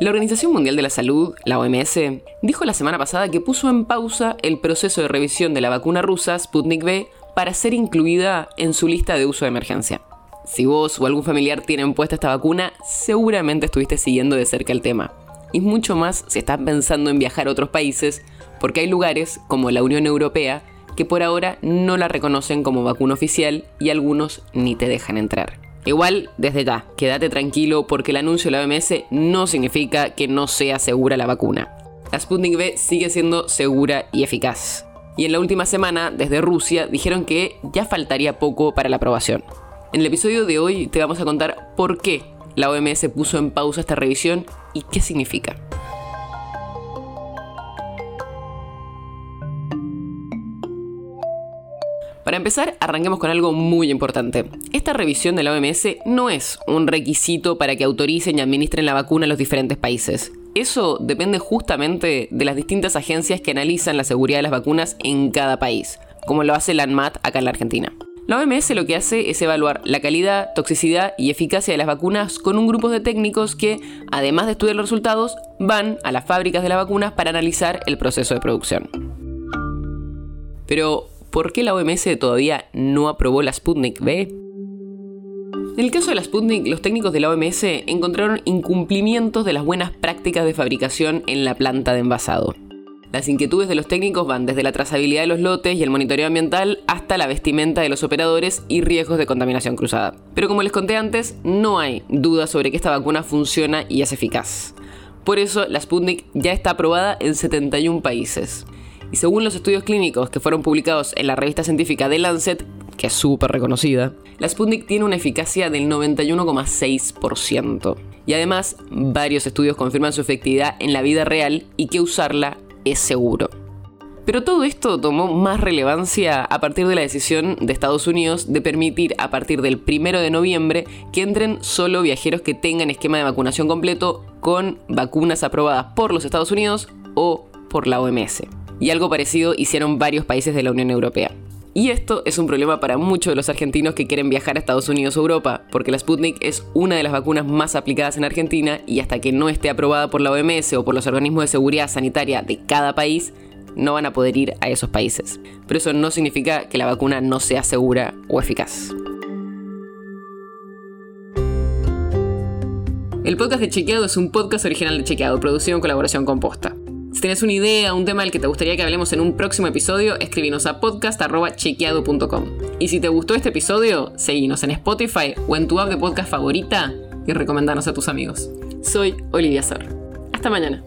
La Organización Mundial de la Salud, la OMS, dijo la semana pasada que puso en pausa el proceso de revisión de la vacuna rusa Sputnik V para ser incluida en su lista de uso de emergencia. Si vos o algún familiar tienen puesta esta vacuna, seguramente estuviste siguiendo de cerca el tema. Y mucho más si estás pensando en viajar a otros países, porque hay lugares, como la Unión Europea, que por ahora no la reconocen como vacuna oficial y algunos ni te dejan entrar. Igual, desde ya, quédate tranquilo porque el anuncio de la OMS no significa que no sea segura la vacuna. La Sputnik V sigue siendo segura y eficaz. Y en la última semana, desde Rusia, dijeron que ya faltaría poco para la aprobación. En el episodio de hoy te vamos a contar por qué la OMS puso en pausa esta revisión y qué significa. Para empezar, arranquemos con algo muy importante. Esta revisión de la OMS no es un requisito para que autoricen y administren la vacuna en los diferentes países. Eso depende justamente de las distintas agencias que analizan la seguridad de las vacunas en cada país, como lo hace la ANMAT acá en la Argentina. La OMS lo que hace es evaluar la calidad, toxicidad y eficacia de las vacunas con un grupo de técnicos que, además de estudiar los resultados, van a las fábricas de las vacunas para analizar el proceso de producción. Pero, ¿por qué la OMS todavía no aprobó la Sputnik V? En el caso de la Sputnik, los técnicos de la OMS encontraron incumplimientos de las buenas prácticas de fabricación en la planta de envasado. Las inquietudes de los técnicos van desde la trazabilidad de los lotes y el monitoreo ambiental hasta la vestimenta de los operadores y riesgos de contaminación cruzada. Pero como les conté antes, no hay duda sobre que esta vacuna funciona y es eficaz. Por eso, la Sputnik ya está aprobada en 71 países. Y según los estudios clínicos que fueron publicados en la revista científica The Lancet, que es súper reconocida, la Sputnik tiene una eficacia del 91,6%. Y además, varios estudios confirman su efectividad en la vida real y que usarla es seguro. Pero todo esto tomó más relevancia a partir de la decisión de Estados Unidos de permitir a partir del 1 de noviembre que entren solo viajeros que tengan esquema de vacunación completo con vacunas aprobadas por los Estados Unidos o por la OMS. Y algo parecido hicieron varios países de la Unión Europea. Y esto es un problema para muchos de los argentinos que quieren viajar a Estados Unidos o Europa, porque la Sputnik es una de las vacunas más aplicadas en Argentina y hasta que no esté aprobada por la OMS o por los organismos de seguridad sanitaria de cada país, no van a poder ir a esos países. Pero eso no significa que la vacuna no sea segura o eficaz. El podcast de Chequeado es un podcast original de Chequeado, producido en colaboración con Posta. Si tienes una idea, un tema del que te gustaría que hablemos en un próximo episodio, escríbenos a podcast.chequeado.com. Y si te gustó este episodio, seguinos en Spotify o en tu app de podcast favorita y recomendanos a tus amigos. Soy Olivia Sor. Hasta mañana.